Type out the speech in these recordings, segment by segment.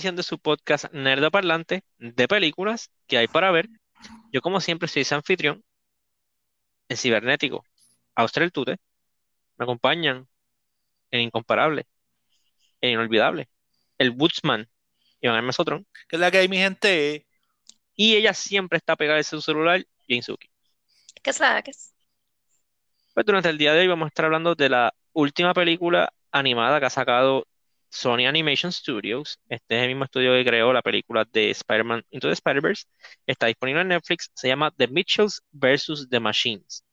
edición de su podcast Nerdo Parlante de películas que hay para ver. Yo, como siempre, soy su anfitrión, el cibernético, Austral Tute. Me acompañan el incomparable, el inolvidable, el Woodsman, Iván Hermes Sotrón. ¿Qué es la que hay, mi gente? Y ella siempre está pegada a su celular, Jane Suki. ¿Qué es la que es? Pues durante el día de hoy vamos a estar hablando de la última película animada que ha sacado Sony Animation Studios. Este es el mismo estudio que creó la película de Spider-Man Into the Spider-Verse. Está disponible en Netflix. Se llama The Mitchells vs. The Machines.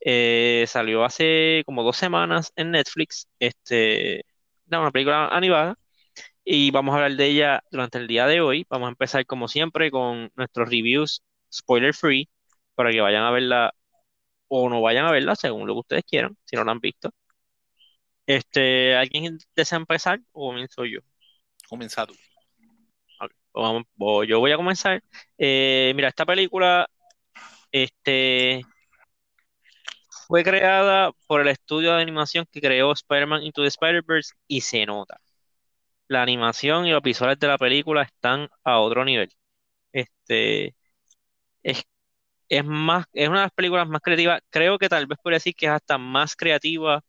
Eh, salió hace como dos semanas en Netflix. Este, una película animada. Y vamos a hablar de ella durante el día de hoy. Vamos a empezar como siempre con nuestros reviews spoiler free para que vayan a verla o no vayan a verla según lo que ustedes quieran, si no la han visto. Este, ¿alguien desea empezar o comienzo yo? Comienza tú. Pues vamos- voy- yo voy a comenzar. Eh, mira, esta película este, fue creada por el estudio de animación que creó Spider-Man Into the Spider-Verse y se nota. La animación y los visuales de la película están a otro nivel. Este, es, es más, es una de las películas más creativas. Creo que tal vez podría decir que es hasta más creativa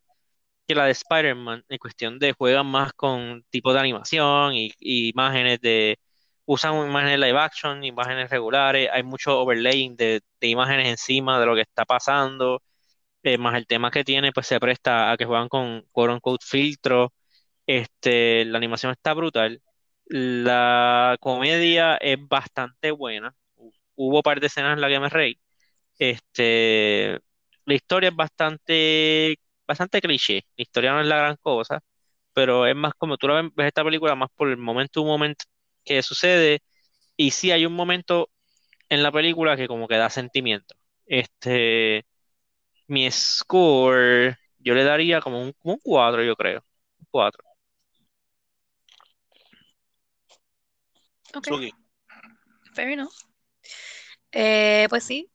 que la de Spider-Man, en cuestión de juegan más con tipos de animación y, imágenes de, usan imágenes live action, imágenes regulares, hay mucho overlaying de, imágenes encima de lo que está pasando, eh, más el tema que tiene, pues se presta a que juegan con quote unquote filtros, este, la animación está brutal, la comedia es bastante buena, hubo un par de escenas en las que me reí, este, la historia es bastante bastante cliché. La historia no es la gran cosa, pero es más como tú la ves, ves esta película más por el momento un momento que sucede. Y sí hay un momento en la película que como que da sentimiento. Este, mi score, yo le daría como un, como un 4, yo creo. Un 4. Ok, fair enough. Eh, pues sí,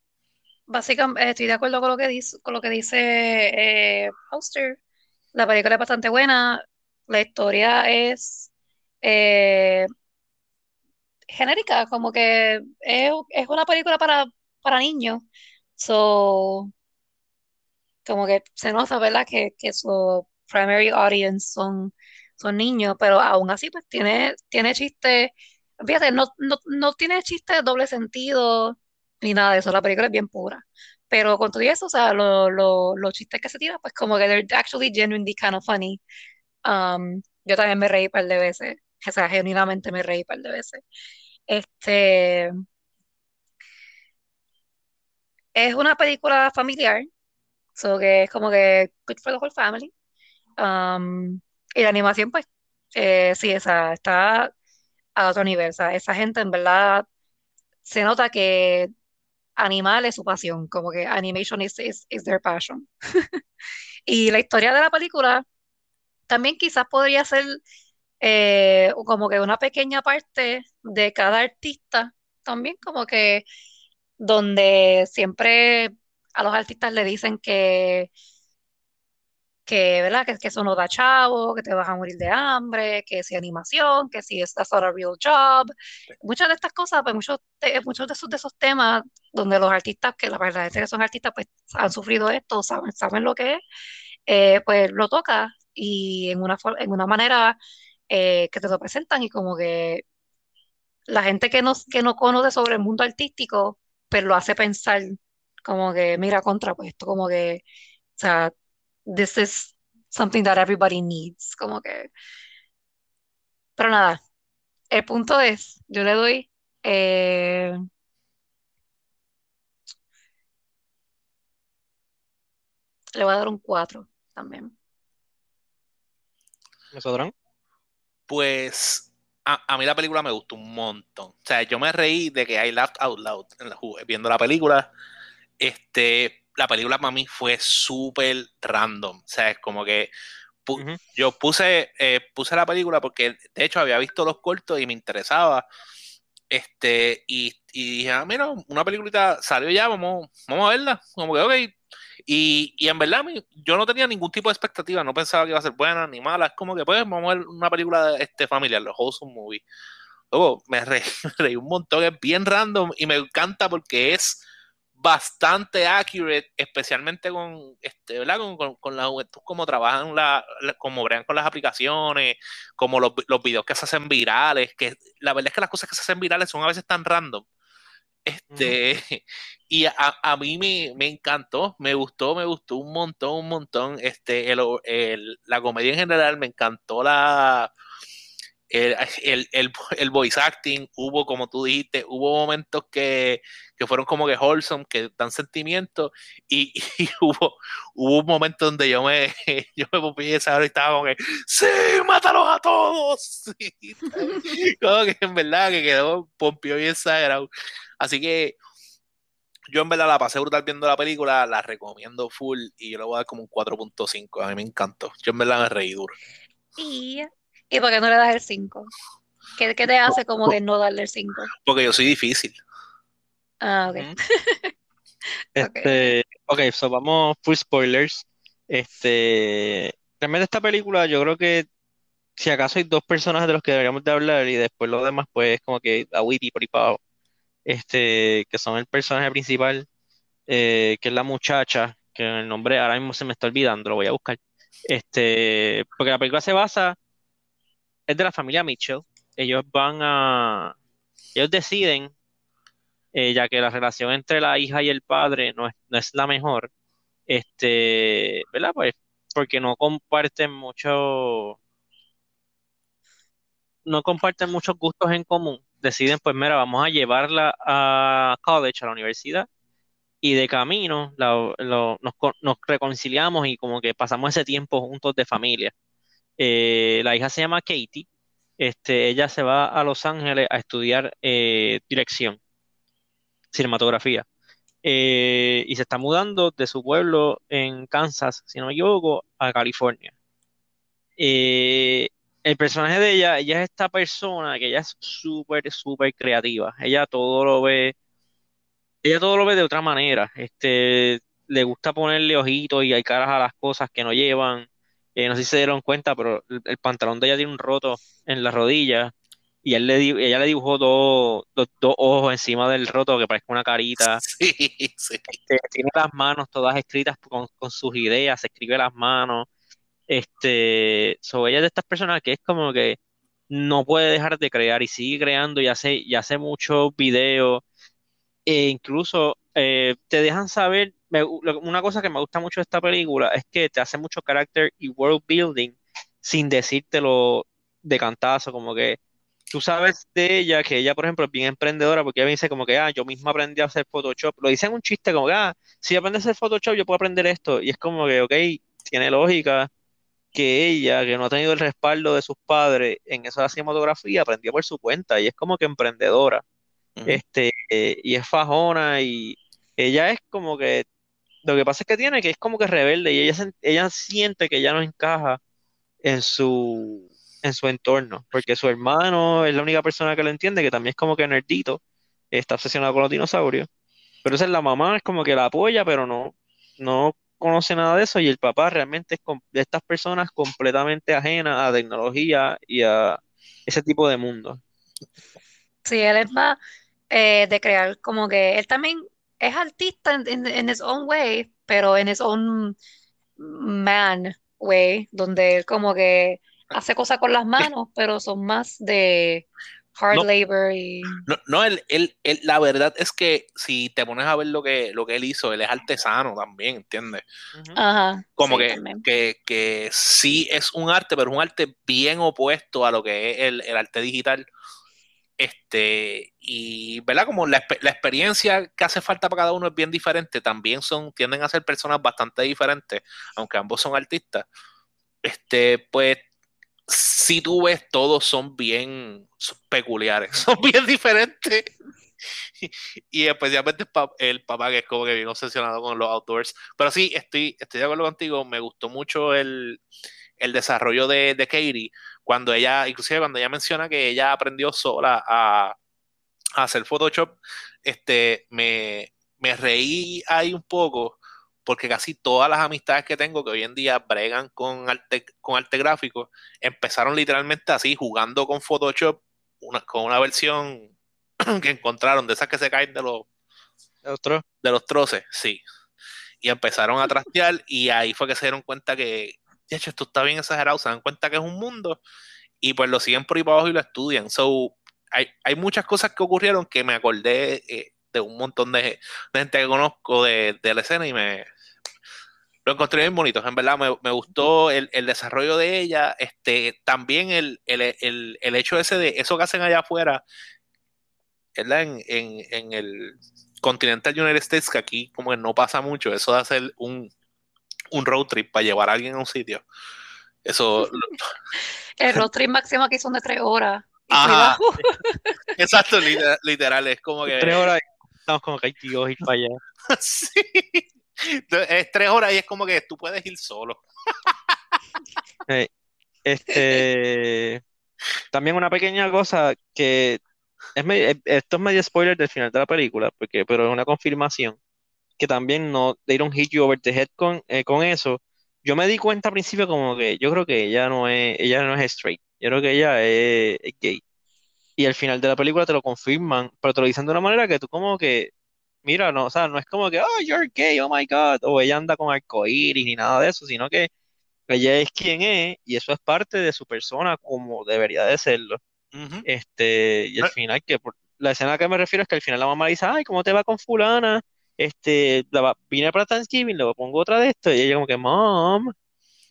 básicamente estoy de acuerdo con lo que dice, con lo que dice eh. La película es bastante buena. La historia es eh, genérica, como que es, es una película para, para niños. So, como que se nota, ¿verdad? Que, que su primary audience son, son niños, pero aún así, pues tiene, tiene chistes. Fíjate, no, no, no tiene chistes de doble sentido ni nada de eso. La película es bien pura. Pero con todo eso, o sea, lo- lo- los chistes que se tiran, pues como que they're actually genuinely kind of funny. Um, yo también me reí un par de veces. O sea, genuinamente me reí un par de veces. Este, es una película familiar, so que es como que good for the whole family. Um, y la animación, pues, eh, sí, esa, está a otro nivel. O sea, esa gente en verdad se nota que animal es su pasión, como que animation is, is, is their passion. Y la historia de la película también quizás podría ser eh, como que una pequeña parte de cada artista, también como que donde siempre a los artistas le dicen que, que, ¿verdad? Que, que eso no da chavo, que te vas a morir de hambre, que si animación, que si that's not a real job. Muchas de estas cosas, pues muchos, de, muchos de esos, de esos temas donde los artistas, que la verdad es que son artistas, pues han sufrido esto, saben, saben lo que es, eh, pues lo toca y en una, en una manera eh, que te lo presentan y como que la gente que no, que no conoce sobre el mundo artístico, pues lo hace pensar como que, mira, contra, pues esto como que, o sea, this is something that everybody needs, como que, pero nada, el punto es, yo le doy, eh, le voy a dar un 4 también. ¿Nosotros? Pues a, a mí la película me gustó un montón. O sea, yo me reí de que I laughed out loud en la viendo la película. Este, la película para mí fue súper random. O sea, es como que pu- Ujú. yo puse, eh, puse la película porque de hecho había visto los cortos y me interesaba. Este, y, y dije, ah, mira, una peliculita salió ya, vamos, vamos a verla. Como que, ok, Y, y, en verdad, yo no tenía ningún tipo de expectativa, no pensaba que iba a ser buena ni mala. Es como que, pues, vamos a ver una película este, familiar, los Wholesome Movie. Luego me reí, me reí, un montón, es bien random y me encanta porque es bastante accurate, especialmente con, este, ¿verdad? Con, con, la juventud, como trabajan, la, como bregan con las aplicaciones, como los, los, videos que se hacen virales, que la verdad es que las cosas que se hacen virales son a veces tan random. Este, y a, a mí me, me, encantó, me gustó, me gustó un montón, un montón. Este, el, el, la comedia en general, me encantó la, el, el, el, voice acting, hubo, como tú dijiste, hubo momentos que, que fueron como que wholesome, que dan sentimiento, y, y, hubo, hubo un momento donde yo me, yo me pupí esa y estaba como que, ¡Sí, mátalos a todos! como que en verdad que quedó pompio y exagerado. Así que yo en verdad la pasé brutal viendo la película, la recomiendo full y yo le voy a dar como un 4.5. A mí me encantó. Yo en verdad me reí duro. Y ¿Y por qué no le das el 5? ¿Qué, ¿Qué, te hace como que no darle el 5? Porque yo soy difícil. Ah, ok. este, ok, so vamos full spoilers. Este, realmente esta película yo creo que si acaso hay dos personajes de los que deberíamos de hablar y después los demás pues como que a Witty por ahí este, que son el personaje principal, eh, que es la muchacha, que el nombre ahora mismo se me está olvidando, lo voy a buscar. Este, porque la película se basa es de la familia Mitchell. Ellos van a. Ellos deciden, eh, ya que la relación entre la hija y el padre no es, no es la mejor, este, ¿verdad? Pues porque no comparten mucho. No comparten muchos gustos en común. Deciden, pues, mira, vamos a llevarla a college, a la universidad, y de camino nos, nos reconciliamos y como que pasamos ese tiempo juntos de familia. Eh, la hija se llama Katie. Este, ella se va a Los Ángeles a estudiar eh, dirección, cinematografía. Eh, y se está mudando de su pueblo en Kansas, si no me equivoco, a California. el personaje de ella, ella es esta persona que ella es súper, súper creativa. Ella todo lo ve, ella todo lo ve de otra manera. Este, le gusta ponerle ojitos y hay caras a las cosas que no llevan no sé si se dieron cuenta, pero el, pantalón de ella tiene un roto en la rodilla y él le, ella le dibujó dos, ojos encima del roto que parece una carita. Este, tiene las manos todas escritas con, sus ideas, se escribe las manos. Este, sobre ella de estas personas que es como que no puede dejar de crear y sigue creando y hace, y hace muchos videos. E incluso eh, te dejan saber una cosa que me gusta mucho de esta película es que te hace mucho carácter y world building sin decírtelo de cantazo, como que tú sabes de ella que ella, por ejemplo, es bien emprendedora porque ella me dice como que, ah, yo misma aprendí a hacer Photoshop. Lo dicen un chiste como que, ah, si aprendes a hacer Photoshop, yo puedo aprender esto. Y es como que, ok, tiene lógica que ella, que no ha tenido el respaldo de sus padres en esa cinematografía, aprendió por su cuenta y es como que emprendedora. Este, eh, y es fajona y ella es como que lo que pasa es que tiene que es como que rebelde y ella, ella siente que ya no encaja en su, en su entorno, porque su hermano es la única persona que lo entiende, que también es como que nerdito, está obsesionado con los dinosaurios. Pero esa es la mamá, es como que la apoya, pero no, no conoce nada de eso y el papá realmente es de estas personas completamente ajenas a tecnología y a ese tipo de mundo. Sí, él es más eh, de crear como que él también es artista en, his own way, pero en his own man way, donde él como que hace cosas con las manos, pero son más de hard labor y... No, no él, él, la verdad es que si te pones a ver lo que, lo que él hizo, él es artesano también, ¿entiendes? Ajá, Como que, que, que, sí es un arte, pero es un arte bien opuesto a lo que es el, el arte digital este, y, ¿verdad? Como la, la, experiencia que hace falta para cada uno es bien diferente, también son, tienden a ser personas bastante diferentes, aunque ambos son artistas. Este, pues, si tú ves, todos son bien peculiares, son bien diferentes. y especialmente el papá que es como que bien obsesionado con los outdoors. Pero sí, estoy, estoy de acuerdo contigo, me gustó mucho el, el desarrollo de, de Katie, cuando ella, inclusive cuando ella menciona que ella aprendió sola a, hacer Photoshop, este, me, me reí ahí un poco porque casi todas las amistades que tengo que hoy en día bregan con arte, con arte gráfico, empezaron literalmente así, jugando con Photoshop, una, con una versión que encontraron de esas que se caen de los, Otro. de los troces, sí. Y empezaron a trastear y ahí fue que se dieron cuenta que, hecho, esto está bien exagerado, se dan cuenta que es un mundo y pues lo siguen por ahí para abajo y lo estudian. So, hay, hay muchas cosas que ocurrieron que me acordé eh, de un montón de, de gente que conozco de, de la escena y me lo encontré bien bonito. En verdad, me, me gustó el, el, desarrollo de ella. Este, también el, el, el, hecho ese de eso que hacen allá afuera, ¿verdad? En, en, en el Continental United States, que aquí como que no pasa mucho, eso de hacer un, un road trip para llevar a alguien a un sitio. Eso. el road trip máximo aquí son de tres horas. Ajá. Exacto, literal, literal, es como que. Tres horas estamos como que hay tíos ir para allá. sí. Es tres horas y es como que tú puedes ir solo. hey, este. También una pequeña cosa que es medio, esto es medio spoiler del final de la película, porque, pero es una confirmación que también no they don't hit you over the head con, eh, con eso. Yo me di cuenta al principio como que yo creo que ella no es, ella no es straight, yo creo que ella es, es gay. Y al final de la película te lo confirman, pero te lo dicen de una manera que tú como que, mira, no, o sea, no es como que, oh, you're gay, oh my God, o ella anda con arcoíris ni nada de eso, sino que ella es quien es y eso es parte de su persona como debería de serlo. Uh -huh. Este, y al final, que por, la escena a que me refiero es que al final la mamá dice, ay, ¿cómo te va con fulana? Este, la, vine para Thanksgiving, le pongo otra de esto, y ella como que, mom,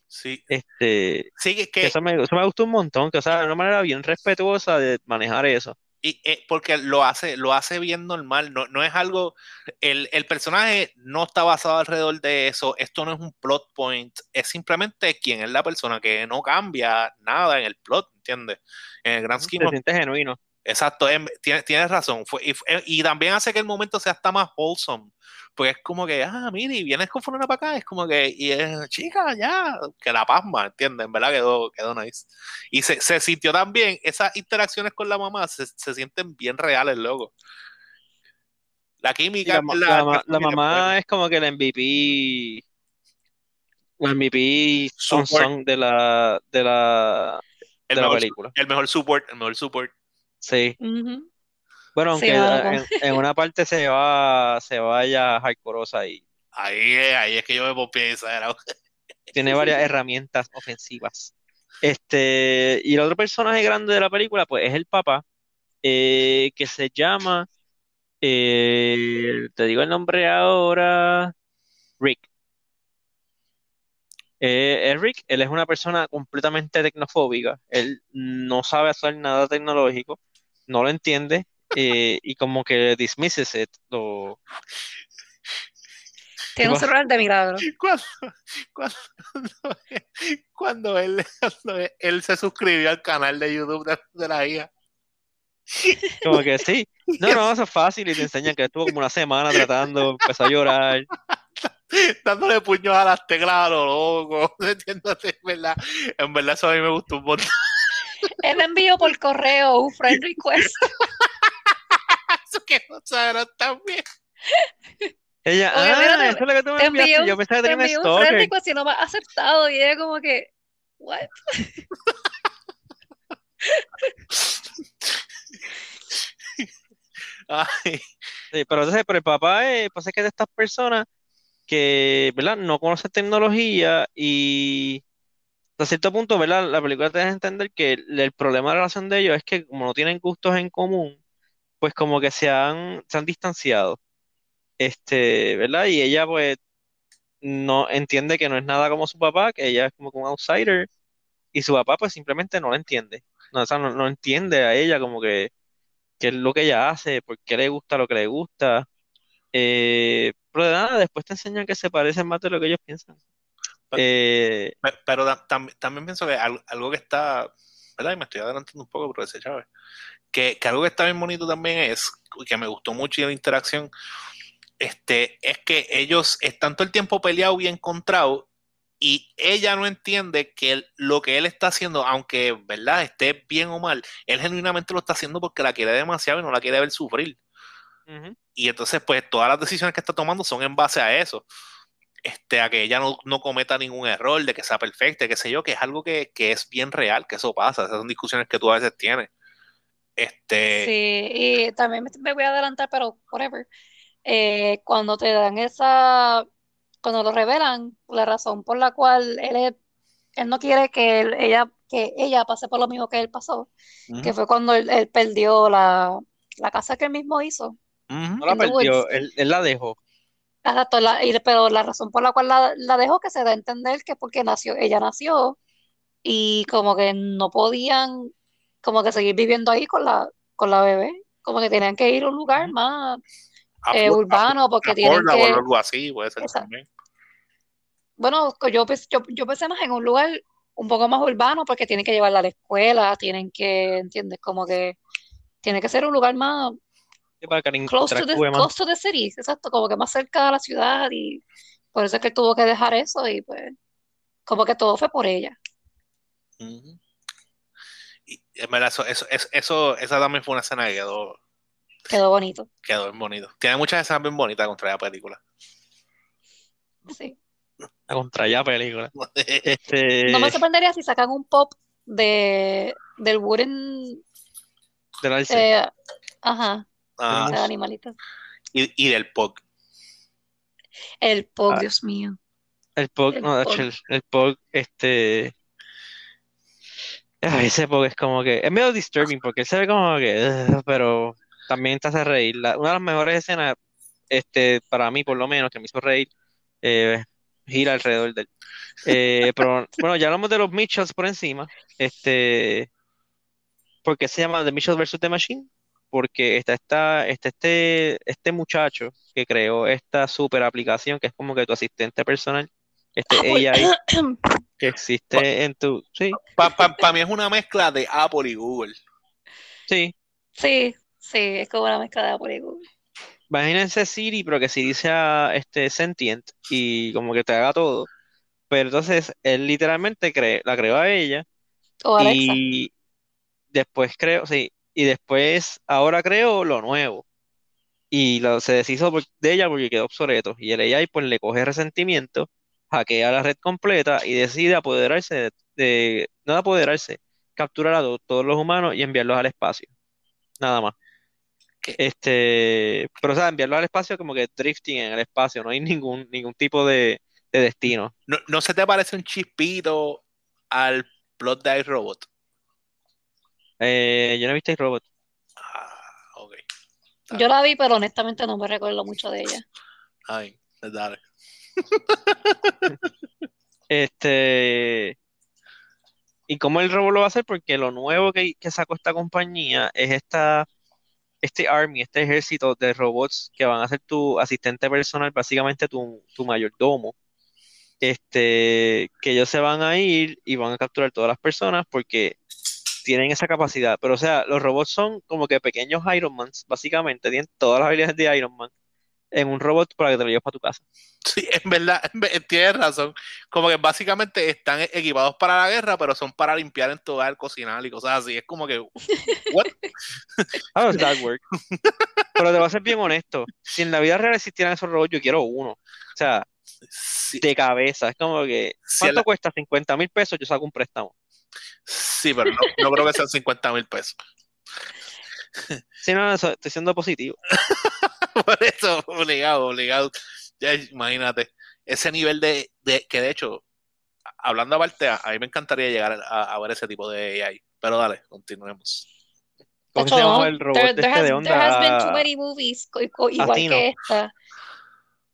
Sí. este, Sí, que, que eso, me, eso me gustó un montón, que o sea, de una manera bien respetuosa de manejar eso. Y, eh, porque lo hace, lo hace bien normal, no, no es algo, el, el, personaje no está basado alrededor de eso, esto no es un plot point, es simplemente quién es la persona que no cambia nada en el plot, ¿entiendes? En el gran scheme. Se siente genuino. Exacto, tienes, tienes razón, Fue, y, y, también hace que el momento sea hasta más wholesome, porque es como que, ah, mire, vienes con fulana para acá, es como que, y es, chica, ya, que la pasma, ¿entiendes? En verdad quedó, quedó nice. Y se, se sintió también, esas interacciones con la mamá se, se sienten bien reales, loco. La química. La, la, la, la mamá es como que el MVP, el MVP son, son de la, de la, el de mejor, la película. El mejor support, el mejor support. Sí. Uh -huh. Bueno, aunque en, en una parte se va, se vaya hardcoreosa y Ahí, es- ahí es que yo me pompié esa era. tiene varias herramientas ofensivas. Este, y el otro personaje grande de la película, pues, es el papá, eh, que se llama, eh, te digo el nombre ahora, Rick. Eh, es Rick, él es una persona completamente tecnofóbica, él no sabe hacer nada tecnológico, no lo entiende, eh, y como que dismisses it, lo, Tiene un ¿Qué celular de milagro. Cuando, cuando, cuando él, cuando él se suscribió al canal de YouTube de, de la hija. Como que sí. No, no, eso es fácil y te enseñan que estuvo como una semana tratando, empezó a llorar. dándole puños a las teclas a lo loco. En verdad. En verdad, eso a mí me gustó un montón. Él envió por correo un friend request. Eso que no saben también. Ella, Oye, ah, mira, te- eso es lo que tú me enviaste. un- Yo pensaba que Te tenía un envió un friend request y no me ha aceptado. Y ella como que, what? Ay, Sí, pero entonces, pero el papá es, pasa que es de estas personas que, ¿verdad? No conocen tecnología y hasta cierto punto, ¿verdad? La película te deja entender que el, problema de la relación de ellos es que como no tienen gustos en común, pues como que se han, se han distanciado. Este, ¿verdad? Y ella pues no entiende que no es nada como su papá, que ella es como un outsider, y su papá pues simplemente no la entiende. No, o sea, no, no entiende a ella como que qué es lo que ella hace, por qué le gusta lo que le gusta. Eh, pero de nada, después te enseñan que se parecen más de lo que ellos piensan. Pero- Eh, pero tam- también pienso que al- algo que está, ¿verdad? Y me estoy adelantando un poco, pero ese Chávez. Que, que algo que está bien bonito también es, y que me gustó mucho y la interacción, este, es que ellos están todo el tiempo peleados y encontrados, y ella no entiende que él- lo que él está haciendo, aunque, ¿verdad? Esté bien o mal, él genuinamente lo está haciendo porque la quiere demasiado y no la quiere ver sufrir. Y entonces, pues, todas las decisiones que está tomando son en base a eso. Este, a que ella no, no cometa ningún error, de que sea perfecta, qué sé yo, que es algo que, que es bien real, que eso pasa, esas son discusiones que tú a veces tienes. Este, Sí, y también me, me voy a adelantar, pero whatever. Eh, cuando te dan esa, cuando lo revelan, la razón por la cual él, es- él no quiere que él- ella, que ella pase por lo mismo que él pasó, que fue cuando él, él perdió la, la casa que él mismo hizo. No la perdió, él, él la dejó. Exacto, la- y- pero la razón por la cual la, la dejó que se da a entender que es porque nació, ella nació y como que no podían como que seguir viviendo ahí con la, con la bebé, como que tenían que ir a un lugar más eh, urbano porque tienen affordable o que, algo así, puede ser también. bueno, yo, yo, yo pensé más en un lugar un poco más urbano porque tienen que llevarla a la escuela, tienen que, ¿entiendes? Como que tiene que ser un lugar más Para que close to the, close to the city, exacto, como que más cerca de la ciudad y por eso es que él tuvo que dejar eso y pues como que todo fue por ella. Ujú. Y en verdad, eso, eso, eso, eso- esa también fue una escena que quedó, Quedó bonito, quedó bien bonito. Tiene muchas escenas bien bonitas contra la película. sí. La contra ya película. No me Este, sorprendería si sacan un pop de del wooden, del Arce. eh, ajá, Ah, y, y del Pog. El pop, Ah. Dios mío. El Pog, el no, Pog. el, el Pog, este. ay, ese Pog es como que. Es medio disturbing porque él se ve como que. Pero también te hace reír. La- una de las mejores escenas, este, para mí por lo menos, que me hizo reír, eh, gira alrededor de él. Eh, pero bueno, ya hablamos de los Mitchells por encima. Este. ¿Por qué se llama The Mitchells vs. The Machine? Porque está, está, está este, este muchacho que creó esta super aplicación que es como que tu asistente personal. Este Apple. AI que existe en tu. Sí, Para mí es una mezcla de Apple y Google. sí. Sí, sí, es como una mezcla de Apple y Google. Imagínense Siri, pero que Siri sea este, sentient y como que te haga todo. Pero entonces él literalmente cre- la creó a ella O Alexa. y después creo, sí, y después ahora creo lo nuevo. Y lo- se deshizo por- de ella porque quedó obsoleto. Y el AI pues le coge resentimiento, hackea la red completa y decide apoderarse de, de- no de apoderarse, capturar a to- todos los humanos y enviarlos al espacio. Nada más. ¿Qué? Este, pero o sea, enviarlos al espacio como que drifting en el espacio, no hay ningún, ningún tipo de, de destino. ¿No, no se te parece un chispito al plot de iRobot? Eh, yo no he visto el robot. Ah, ok. Yo la vi, pero honestamente no me recuerdo mucho de ella. Ay, dale. Este, ¿y cómo el robot lo va a hacer? Porque lo nuevo que, que sacó esta compañía es esta, este army, este ejército de robots que van a ser tu asistente personal, básicamente tu, tu mayordomo. Este, que ellos se van a ir y van a capturar todas las personas porque tienen esa capacidad. Pero, o sea, los robots son como que pequeños Iron Mans, básicamente, tienen todas las habilidades de Iron Man en un robot para que te lo lleves para tu casa. Sí, en verdad, en ve- tienes razón. Como que básicamente están equipados para la guerra, pero son para limpiar en tu hogar, cocinar y cosas así. Es como que, what? How does that work? Pero te voy a ser bien honesto. Si en la vida real existieran esos robots, yo quiero uno. O sea, Sí, de cabeza. Es como que, ¿cuánto la- cuesta? 50 mil pesos, yo saco un préstamo. Sí, pero no, no creo que sean 50 mil pesos. Si no, eso- estoy siendo positivo. Por eso, obligado, obligado. Ya, imagínate, ese nivel de, de- que de hecho, hablando aparte, a, a mí me encantaría llegar a, a ver ese tipo de AI. Pero dale, continuemos. De ¿Cómo hecho, se llama no, el robot there, este has, de there has been too onda? many movies co- co- igual que esta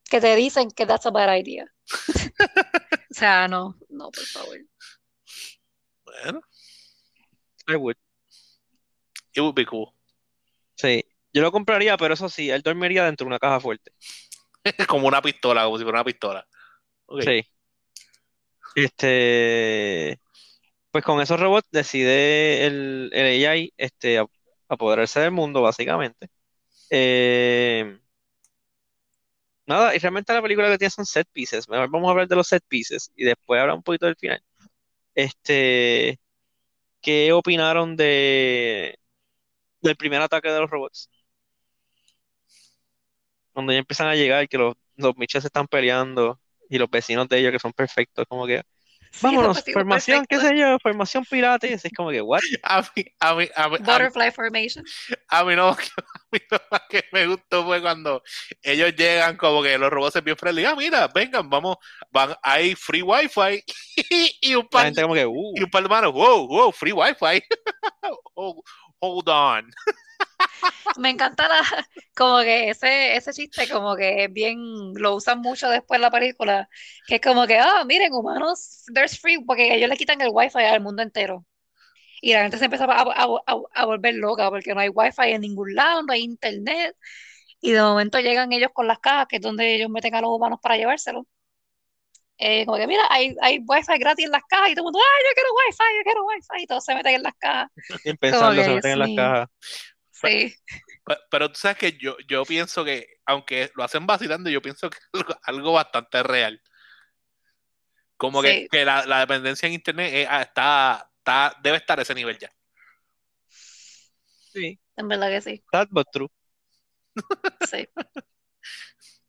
que te dicen que that's a bad idea. O sea, no, no, por favor. I would. it would be cool. Sí. Yo lo compraría, pero eso sí, él dormiría dentro de una caja fuerte. como una pistola, como si fuera una pistola. Ok. Sí. Este, pues con esos robots decide el, el AI este, apoderarse del mundo, básicamente. Eh, nada, y realmente la película que tiene son set pieces. Mejor vamos a hablar de los set pieces y después hablar un poquito del final. Este, ¿qué opinaron de del primer ataque de los robots? Cuando ya empiezan a llegar, que los, los Mitchell se están peleando y los vecinos de ellos que son perfectos, como que, vámonos, vecinos formación, qué perfectos. sé yo, formación pilates, es como que, what? A mí, a mí, a mí, a mí, Butterfly formation. a mí no, a mí lo más que me gustó fue cuando ellos llegan como que los robots bien friendly. Ah, mira, vengan, vamos, van, hay free wifi y un La par, gente como que, uh, y un par de manos, wow, wow, free wifi. Oh, hold on. Me encanta la, como que ese, ese chiste como que es bien, lo usan mucho después en la película, que es como que, ah, miren, humanos, there's free, porque ellos le quitan el wifi al mundo entero. Y la gente se empieza a, a- a- a volver loca porque no hay wifi en ningún lado, no hay internet. Y de momento llegan ellos con las cajas, que es donde ellos meten a los humanos para llevárselos. Eh, como que, mira, hay, hay wifi gratis en las cajas y todo el mundo, ah, yo quiero wifi, yo quiero wifi. Y todos se meten en las cajas. sin pensarlo, que, se meten en las sí. cajas. Sí. Pe- Pero tú sabes que yo, yo pienso que, aunque lo hacen vacilando, yo pienso que es algo, bastante real. Como que, Sí. que la, la dependencia en internet ah, está, está, debe estar a ese nivel ya. Sí, En verdad que sí. sad but true. Sí.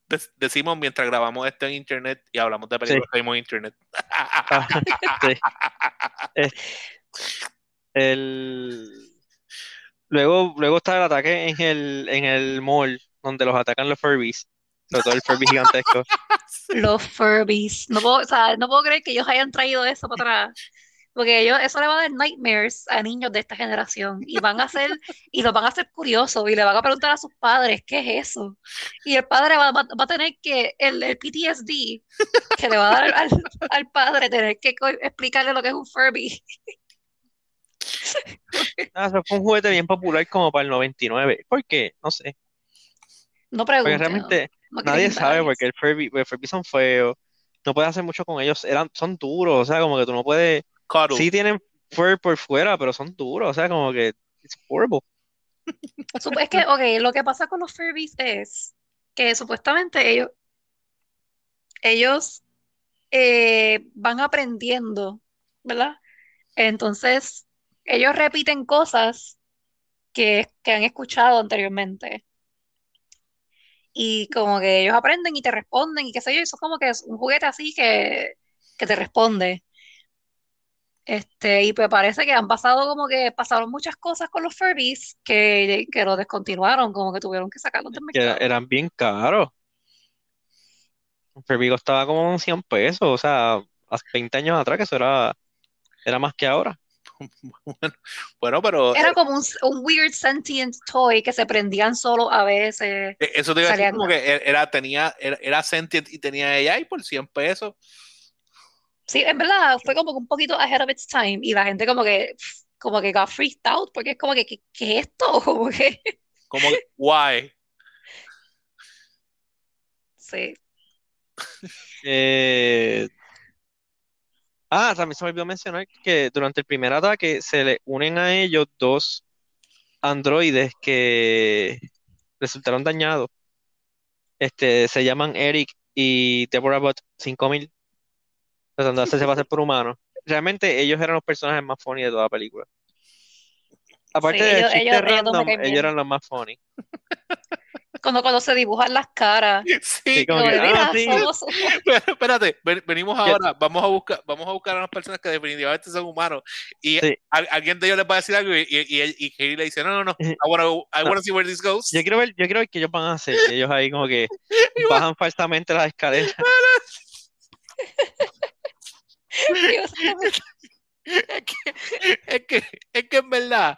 Dec- decimos mientras grabamos esto en internet y hablamos de películas en internet. Ah, sí. El... Luego, luego está el ataque en el, en el mall, donde los atacan los Furbies, sobre todo el Furby gigantesco. Los Furbies. No puedo, o sea, no puedo creer que ellos hayan traído eso para atrás. Porque ellos, eso le va a dar nightmares a niños de esta generación. Y van a hacer, y los van a hacer curiosos. Y le van a preguntar a sus padres, ¿qué es eso? Y el padre va, va- va a tener que, el, el PTSD que le va a dar al, al padre, tener que explicarle lo que es un Furby. Ah, eso fue un juguete bien popular como para el 99. ¿Por qué? No sé. No Porque pregunten. realmente no, no nadie sabe porque el Furby, el Furby son feos. No puedes hacer mucho con ellos. Eran, son duros, o sea, como que tú no puedes. Cuddle. Sí tienen fur por fuera, pero son duros, o sea, como que it's horrible. Es que, ok, lo que pasa con los Furbies es que supuestamente ellos, ellos eh, van aprendiendo, ¿verdad? Entonces, ellos repiten cosas que, que han escuchado anteriormente. Y como que ellos aprenden y te responden y qué sé yo, eso es como que es un juguete así que, que te responde. Este, y pues parece que han pasado como que pasaron muchas cosas con los Furbies que, que lo descontinuaron, como que tuvieron que sacarlos del mercado. eran bien caros. Un Furby costaba como 100 pesos, o sea, hace 20 años atrás que eso era, era más que ahora. Bueno, bueno, pero Era como un, un weird sentient toy que se prendían solo a veces. eh, eso te iba a decir como que era, tenía, era, era sentient y tenía AI por 100 pesos. Sí, en verdad fue como un poquito ahead of its time y la gente como que como que got freaked out porque es como que ¿qué, qué es esto? Como que Como why? sí. Eh, Ah, también se me olvidó mencionar que durante el primer ataque se le unen a ellos dos androides que resultaron dañados. Este, se llaman Eric y Deborah Bot 5000, tratando de hacerse pasar por humanos. Realmente ellos eran los personajes más funny de toda la película. Aparte Sí, de ellos- ellos- random, ellos eran los más funny. Cuando, cuando se dibujan las caras. Sí, como que, ah, sí. somos- Pero, espérate, ven- venimos ahora, vamos a buscar, vamos a buscar a unas personas que definitivamente son humanos y Sí. al- alguien de ellos les va a decir algo y, y, y, y le dice, no, no, no, I wanna, go- I wanna see where this goes. Yo quiero ver, yo quiero ver qué ellos van a hacer. Ellos ahí como que bajan falsamente las escaleras. Dios, Es que, es que, es que en verdad,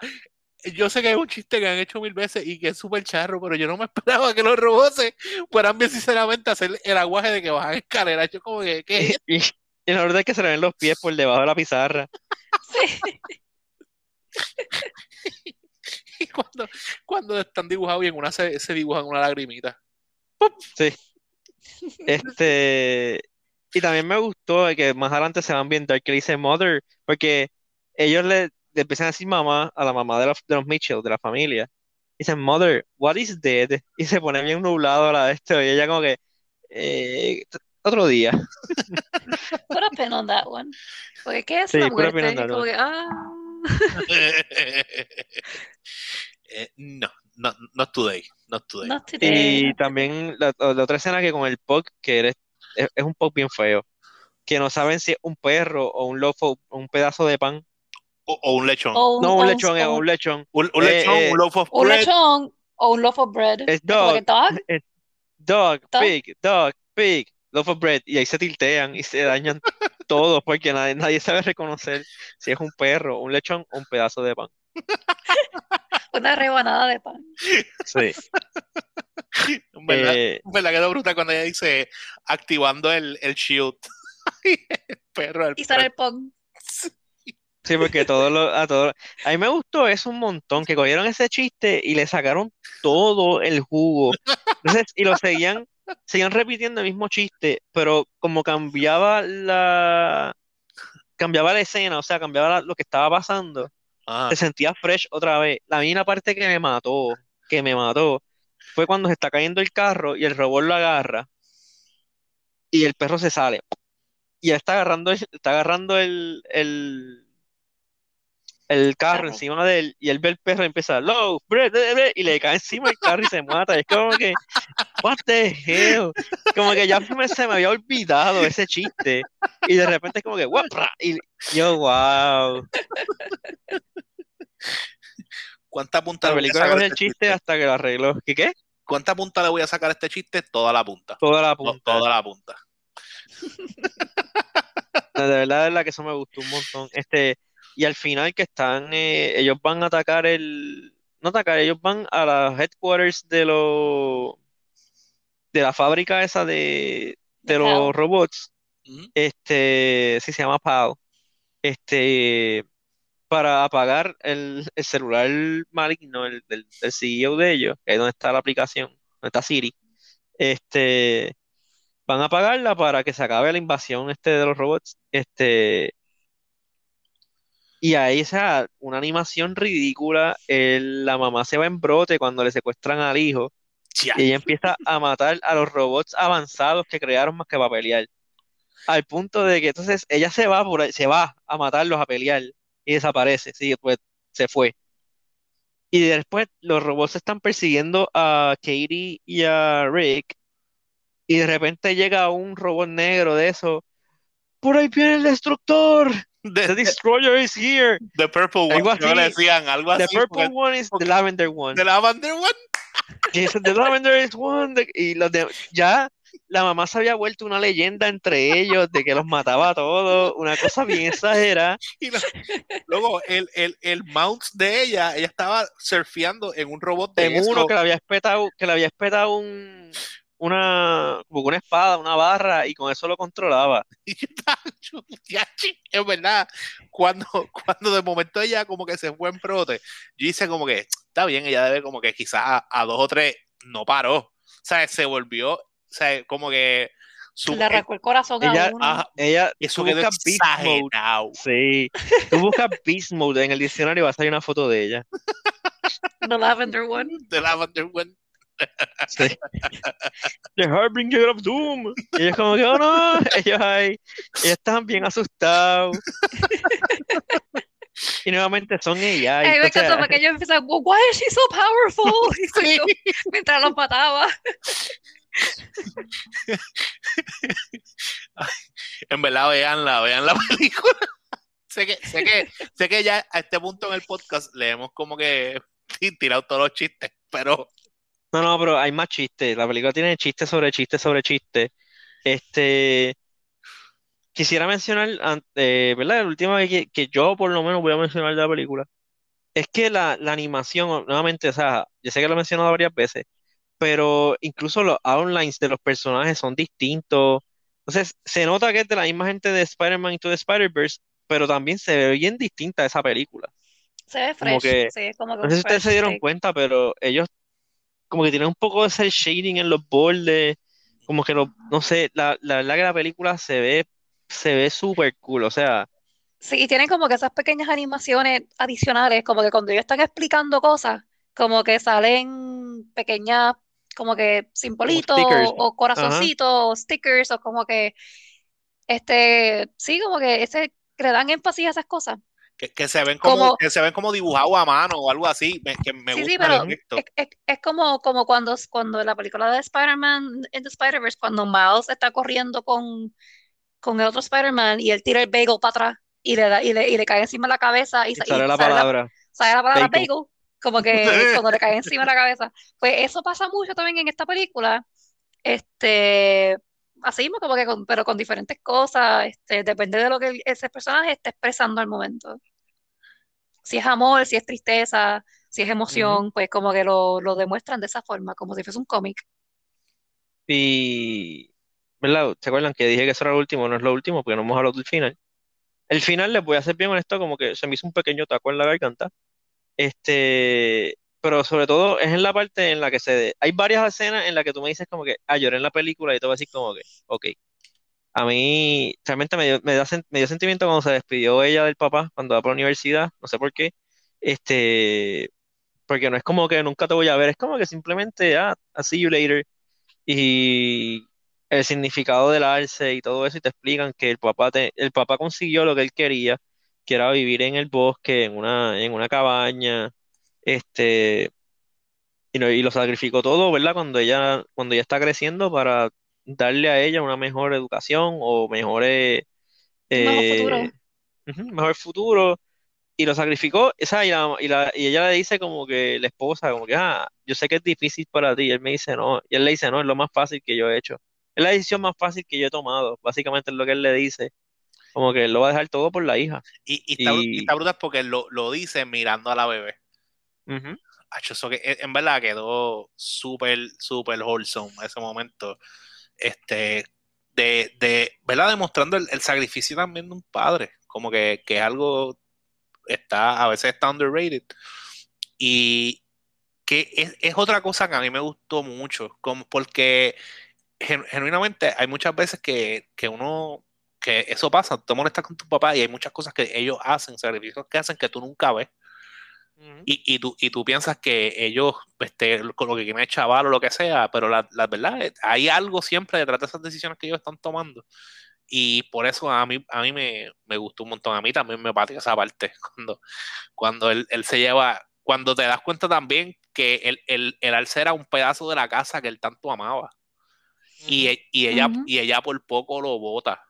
yo sé que es un chiste que han hecho mil veces y que es súper charro, pero yo no me esperaba que los robots se fueran bien sinceramente a hacer el aguaje de que bajan escaleras. Yo como que, ¿qué Y, y la verdad es que se le ven los pies por debajo de la pizarra. sí. Y cuando, cuando están dibujados y en una se, se dibujan una lagrimita. Sí. Este, y también me gustó de que más adelante se van viendo que le dice mother, porque ellos le, le empiezan a decir mamá a la mamá de los, de los Mitchell, de la familia. Dicen, mother, what is dead? Y se pone bien nublado la de esto, y ella como que, eh, otro día. Put a pin on that one. Porque ¿qué es Sí, la a muerte? como que, ah. Eh, no, no, not today, not today. Not today. Y también la, la otra escena que con el Puck, que eres es, es un poco bien feo. Que no saben si es un perro o un loaf o un pedazo de pan. O, o un lechón. O un, No, o un un- lechón, un- un lechón. un, un eh, lechón, eh, un loaf of un bread. lechón o un loaf of bread. Es dog, dog, es dog, Dog. pig, dog, pig, loaf of bread. Y ahí se tiltean y se dañan todos porque nadie, nadie sabe reconocer si es un perro, un lechón o un pedazo de pan. una rebanada de pan. Sí. En verdad, Eh, verdad quedó brutal cuando ella dice activando el, el shield. el perro, el Y sale el pan. Sí, porque todo lo, a todo, a mí me gustó eso un montón, que cogieron ese chiste y le sacaron todo el jugo. Entonces, y lo seguían, seguían repitiendo el mismo chiste, pero como cambiaba la, cambiaba la escena, o sea, cambiaba la- lo que estaba pasando, Ah, te sentías fresh otra vez. La misma parte que me mató, que me mató, fue cuando se está cayendo el carro y el robot lo agarra y el perro se sale. Y él está agarrando, está agarrando el, el, el carro encima de él y él ve el perro y empieza, low, bre, bre, bre", y le cae encima el carro y se mata. Es como que, what the hell? Como que ya se me, se me había olvidado ese chiste. Y de repente es como que, guapra, y yo, wow. ¿Cuánta punta La le voy a película sacar a cogió el este chiste hasta que lo arregló. ¿Qué qué? ¿Cuánta punta le voy a sacar a este chiste? Toda la punta. Toda la punta. Toda la punta. De verdad, de verdad que eso me gustó un montón. Este, y al final que están, eh, ellos van a atacar el, no atacar, ellos van a las headquarters de los, de la fábrica esa de, de los robots. Este, sí se llama PAL. Este, para apagar el, el celular maligno el, del, del CEO de ellos, que es donde está la aplicación, donde está Siri. Este, van a apagarla para que se acabe la invasión este de los robots. Este, y ahí, o sea, una animación ridícula. el- la mamá se va en brote cuando le secuestran al hijo y ella empieza a matar a los robots avanzados que crearon más que para pelear. Al punto de que entonces ella se va por ahí- se va a matarlos a pelear y desaparece. Sí, pues se fue. Y después los robots están persiguiendo a Katie y a Rick. Y de repente llega un robot negro de eso. Por ahí viene el destructor. The, The destroyer is here. the purple one. Algo que le así. decían algo The así. purple porque- one is the lavender one. The lavender one. dice, The Lavender is one. y los de, ya la mamá se había vuelto una leyenda entre ellos de que los mataba a todos. Una cosa bien exagerada. Y lo- luego el, el, el mount de ella, ella estaba surfeando en un robot de En uno eso. que le había espetado, que le había espetado un, una, como una espada, una barra, y con eso lo controlaba. Es verdad, cuando, cuando de momento ella como que se fue en prote, yo hice como que, está bien, ella debe como que quizás a, a dos o tres no paró, o sea, se volvió, o sea, como que su, Le arrancó el corazón a Ella, uno. ah, ella, eso tú quedó buscas Beast Mode. exagerado. Sí, tú buscas Beast Mode en el diccionario y va a salir una foto de ella. The Lavender One. De Lavender One. Sí. The Harbinger of Doom. Y ellos como que, oh no, ellos ahí, ellos estaban bien asustados. Y nuevamente son ella. Ay, me encantó porque ellos empiezan, "Well, why is she so powerful? Sí. Mientras los mataba. En verdad, veanla, vean la película. sé que, sé que, sé que ya a este punto en el podcast le hemos como que tirado todos los chistes, pero No, no, pero hay más chistes. La película tiene chistes sobre chistes sobre chistes. Este, quisiera mencionar, eh, ¿verdad? La última vez que, que yo por lo menos voy a mencionar de la película, es que la, la animación, nuevamente, o sea, yo sé que lo he mencionado varias veces, pero incluso los outlines de los personajes son distintos. Entonces, se nota que es de la misma gente de Spider-Man Into the Spider-Verse, pero también se ve bien distinta esa película. Se ve Como fresh. que- sí, es como que No sé si ustedes se dieron cuenta, pero ellos como que tienen un poco de ese shading en los bordes, como que lo, no sé, la, la verdad que la película se ve, se ve súper cool, o sea, Sí, y tienen como que esas pequeñas animaciones adicionales, como que cuando ellos están explicando cosas, como que salen pequeñas, como que simbolitos o corazoncitos o stickers o como que, este, sí, como que ese, que le dan énfasis a esas cosas. Que, que se ven como, Como- que se ven como dibujados a mano o algo así, me- que me Sí, gusta sí, el pero efecto. es, es- es como, como cuando, cuando en la película de Spider-Man in the Spider-Verse, cuando Miles está corriendo con, con el otro Spider-Man y él tira el bagel para atrás y le, da, y le, y le cae encima de la cabeza y, Y sa- y sale la sale la, palabra. sale la palabra Bagel. bagel, como que cuando le cae encima de la cabeza. Pues eso pasa mucho también en esta película. Este, así mismo como que con, pero con diferentes cosas, este, depende de lo que ese personaje esté expresando al momento. Si es amor, si es tristeza, si es emoción, pues como que lo, lo demuestran de esa forma, como si fuese un cómic. Y, ¿verdad? ¿Se acuerdan que dije que eso era lo último? No es lo último porque no hemos hablado del final. El final, les voy a ser bien honesto, como que se me hizo un pequeño taco en la garganta. Este, pero sobre todo es en la parte en la que se... Hay varias escenas en las que tú me dices como que, ah, lloré en la película y te voy a decir como que, ok. A mí realmente me dio, me da me dio sentimiento cuando se despidió ella del papá, cuando va para la universidad, no sé por qué. Este, porque no es como que nunca te voy a ver, es como que simplemente, ah, I'll see you later. Y el significado del alce y todo eso, y te explican que el papá, te- el papá consiguió lo que él quería, que era vivir en el bosque, en una, en una cabaña, este, y, no- y lo sacrificó todo, ¿verdad? Cuando ella, cuando ella está creciendo para darle a ella una mejor educación o mejores, mejor futuro. eh, ujú, mejor futuro. Y lo sacrificó, esa, y, la- y, la- y ella le dice como que la esposa, como que, ah, yo sé que es difícil para ti. Y él me dice, no. Y él le dice, no, es lo más fácil que yo he hecho. Es la decisión más fácil que yo he tomado. Básicamente es lo que él le dice. Como que él lo va a dejar todo por la hija. Y, y está, Y, está brutal porque lo, lo dice mirando a la bebé. Que en verdad quedó súper, súper wholesome ese momento. Este, de, de, ¿verdad? Demostrando el, el sacrificio también de un padre. Como que, que es algo, está, a veces está underrated. Y que es, es otra cosa que a mí me gustó mucho. Como porque gen- genuinamente hay muchas veces que, que uno, que eso pasa, tú molestas con tu papá y hay muchas cosas que ellos hacen, sacrificios que hacen que tú nunca ves. Y, y, tú, y tú piensas que ellos, este, con lo que quieren es chaval o lo que sea, pero la, la verdad, es- hay algo siempre detrás de esas decisiones que ellos están tomando. Y por eso a mí, a mí me, me gustó un montón. A mí también me pateó esa parte, cuando, cuando él, él se lleva, cuando te das cuenta también que el, el, el alce era un pedazo de la casa que él tanto amaba. Y, e- y ella, y ella por poco lo bota.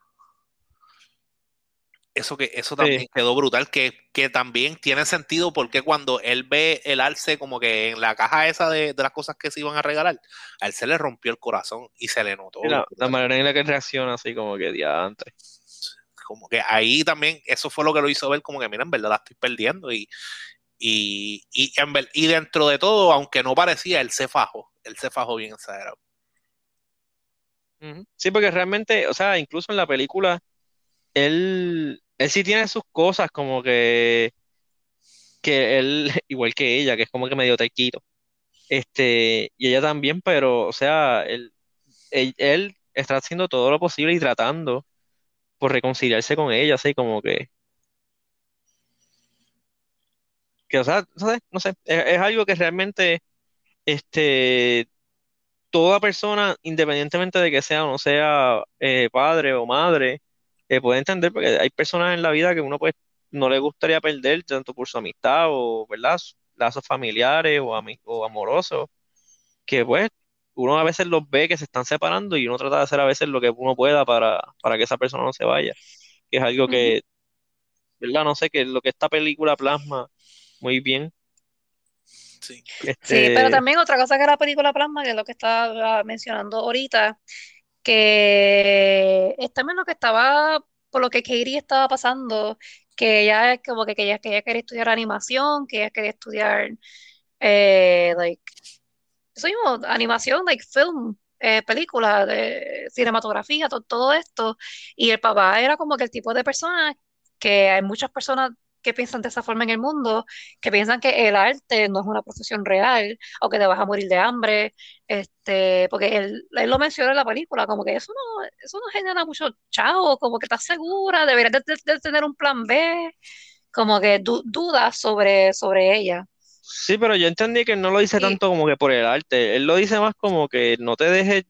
Eso que eso Sí. también quedó brutal, que, que también tiene sentido porque cuando él ve el alce como que en la caja esa de, de las cosas que se iban a regalar, a él se le rompió el corazón y se le notó. La, manera en la que reacciona, así como que diantre. Como que ahí también, eso fue lo que lo hizo ver como que, mira, en verdad la estoy perdiendo y, y, y, en ver- y dentro de todo, aunque no parecía, él se fajó, él se fajó bien exagerado. Sí, porque realmente, o sea, incluso en la película, él, él sí tiene sus cosas, como que, que él, igual que ella, que es como que medio taquito, este, y ella también, pero, o sea, él, él, está haciendo todo lo posible y tratando por reconciliarse con ella, así como que, que, o sea, no sé, no sé, es, es algo que realmente, este, toda persona, independientemente de que sea o no sea eh, padre o madre, eh, puede entender, porque hay personas en la vida que uno pues no le gustaría perder, tanto por su amistad o, ¿verdad? lazos familiares o, ami- o amorosos, que pues uno a veces los ve que se están separando y uno trata de hacer a veces lo que uno pueda para, para que esa persona no se vaya, que es algo que, ¿verdad? No sé, que es lo que esta película plasma muy bien. Sí. Sí, pero Este, también otra cosa que la película plasma, que es lo que estaba mencionando ahorita, que es también lo que estaba, por lo que Katie estaba pasando, que ella como que, ella, que ella quería estudiar animación, que ella quería estudiar eh, like, eso mismo, animación, like film, eh, película, de cinematografía, to- todo esto, y el papá era como que el tipo de persona que hay muchas personas que piensan de esa forma en el mundo, que piensan que el arte no es una profesión real, o que te vas a morir de hambre, este, porque él, él lo menciona en la película, como que eso no, eso no genera mucho chavo, como que estás segura, deberías de, de- de tener un plan B, como que du- dudas sobre, sobre ella. Sí, pero yo entendí que no lo dice tanto como que por el arte, él lo dice más como que no te dejes,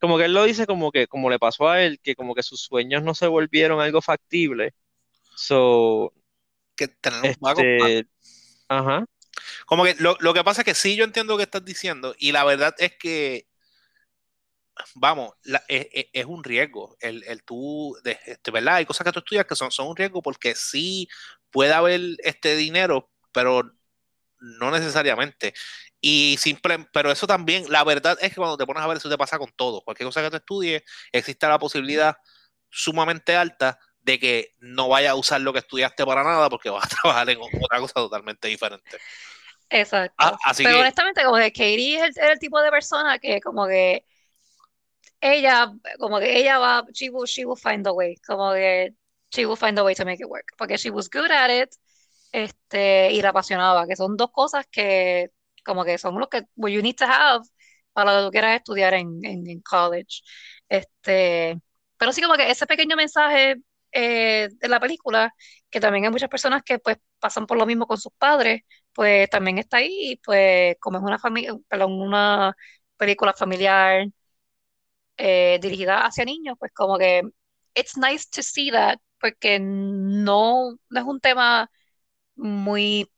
como que él lo dice como que como le pasó a él, que como que sus sueños no se volvieron algo factible. So, que tener un plan. Este, ajá. Como que lo, lo que pasa es que sí, yo entiendo lo que estás diciendo, y la verdad es que, vamos, la- es, es- es un riesgo. El, el tú, de, este, ¿verdad? Hay cosas que tú estudias que son, son un riesgo porque sí puede haber este dinero, pero no necesariamente. Y simple, pero eso también, la verdad es que cuando te pones a ver, eso te pasa con todo. Cualquier cosa que tú estudies, existe la posibilidad sumamente alta de que no vayas a usar lo que estudiaste para nada porque vas a trabajar en otra cosa totalmente diferente. Exacto. Ah, así Pero que, honestamente, como que Katie es el, tipo de persona que como que ella, como que ella va, she will, she will find a way, como que she will find a way to make it work, porque she was good at it, este, y la apasionaba, que son dos cosas que como que son lo que what you need to have para lo que tú quieras estudiar en, en, en college. Este, pero sí como que ese pequeño mensaje eh, de la película, que también hay muchas personas que pues pasan por lo mismo con sus padres, pues también está ahí, pues como es una familia, perdón, una película familiar eh, dirigida hacia niños, pues como que it's nice to see that, porque no, no es un tema muy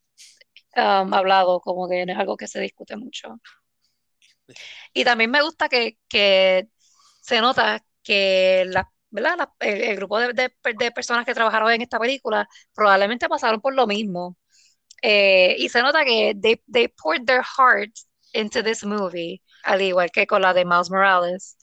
um, hablado, como que no es algo que se discute mucho. Y también me gusta que, que se nota que la, ¿verdad? La- el, el grupo de, de- de personas que trabajaron en esta película probablemente pasaron por lo mismo. Eh, y se nota que they, they poured their heart into this movie, al igual que con la de Miles Morales,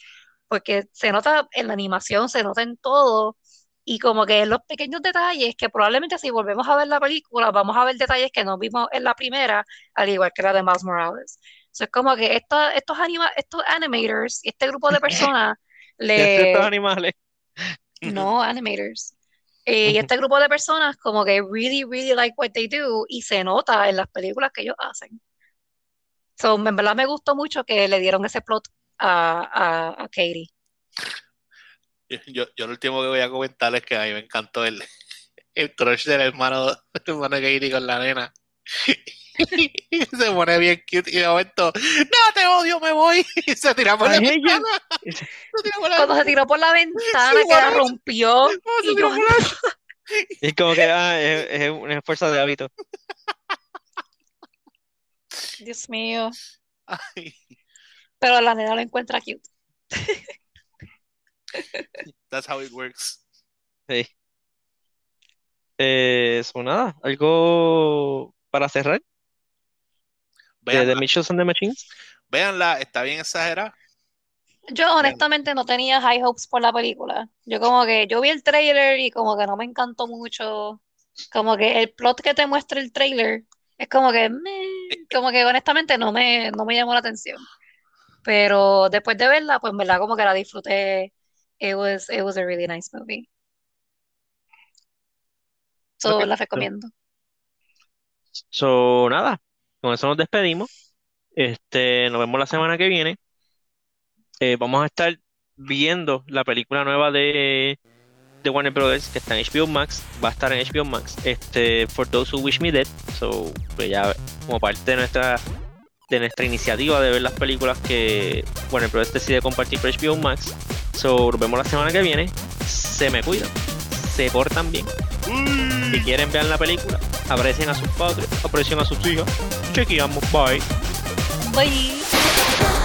porque se nota en la animación, se nota en todo, y como que en los pequeños detalles que probablemente si volvemos a ver la película, vamos a ver detalles que no vimos en la primera, al igual que la de Miles Morales. So, es como que esto- estos, anima, estos animators, este grupo de personas, Estos le, animales. No, animators. Eh, y este grupo de personas como que really, really like what they do y se nota en las películas que ellos hacen. So, en verdad me gustó mucho que le dieron ese plot a, a, a Katie. yo, yo lo último que voy a comentar es que a mí me encantó el, el crush del hermano, del hermano Katie con la nena. se pone bien cute y de momento, no te odio, me voy. Y se tira por la ella. ventana. Se tira por la Cuando se tiró por la ventana, Sí, que la rompió, y yo, la- como que ah, es, es una fuerza de hábito. Dios mío. Ay, Pero la nena lo encuentra cute. that's how it works. Sí. Eh, eso nada. Algo para cerrar de The Mitchells and the Machines. véanla, está bien exagerada. Yo honestamente no tenía high hopes por la película. Yo como que yo vi el trailer y como que no me encantó mucho. Como que el plot que te muestra el trailer es como que meh, como que honestamente no me, no me llamó la atención. Pero después de verla, pues en verdad como que la disfruté. It was, it was a really nice movie. So, la recomiendo. So, nada. Con eso nos despedimos. Este, nos vemos la semana que viene. Eh, vamos a estar viendo la película nueva de, de Warner Brothers que está en HBO Max. Va a estar en HBO Max. Este, For Those Who Wish Me Dead. So, pues ya como parte de nuestra de nuestra iniciativa de ver las películas que Warner Brothers decide compartir por HBO Max. So, nos vemos la semana que viene. Se me cuidan. Se portan bien. Si quieren ver la película, aprecien a sus padres, aprecien a sus hijas. Chequeamos. Bye. Bye.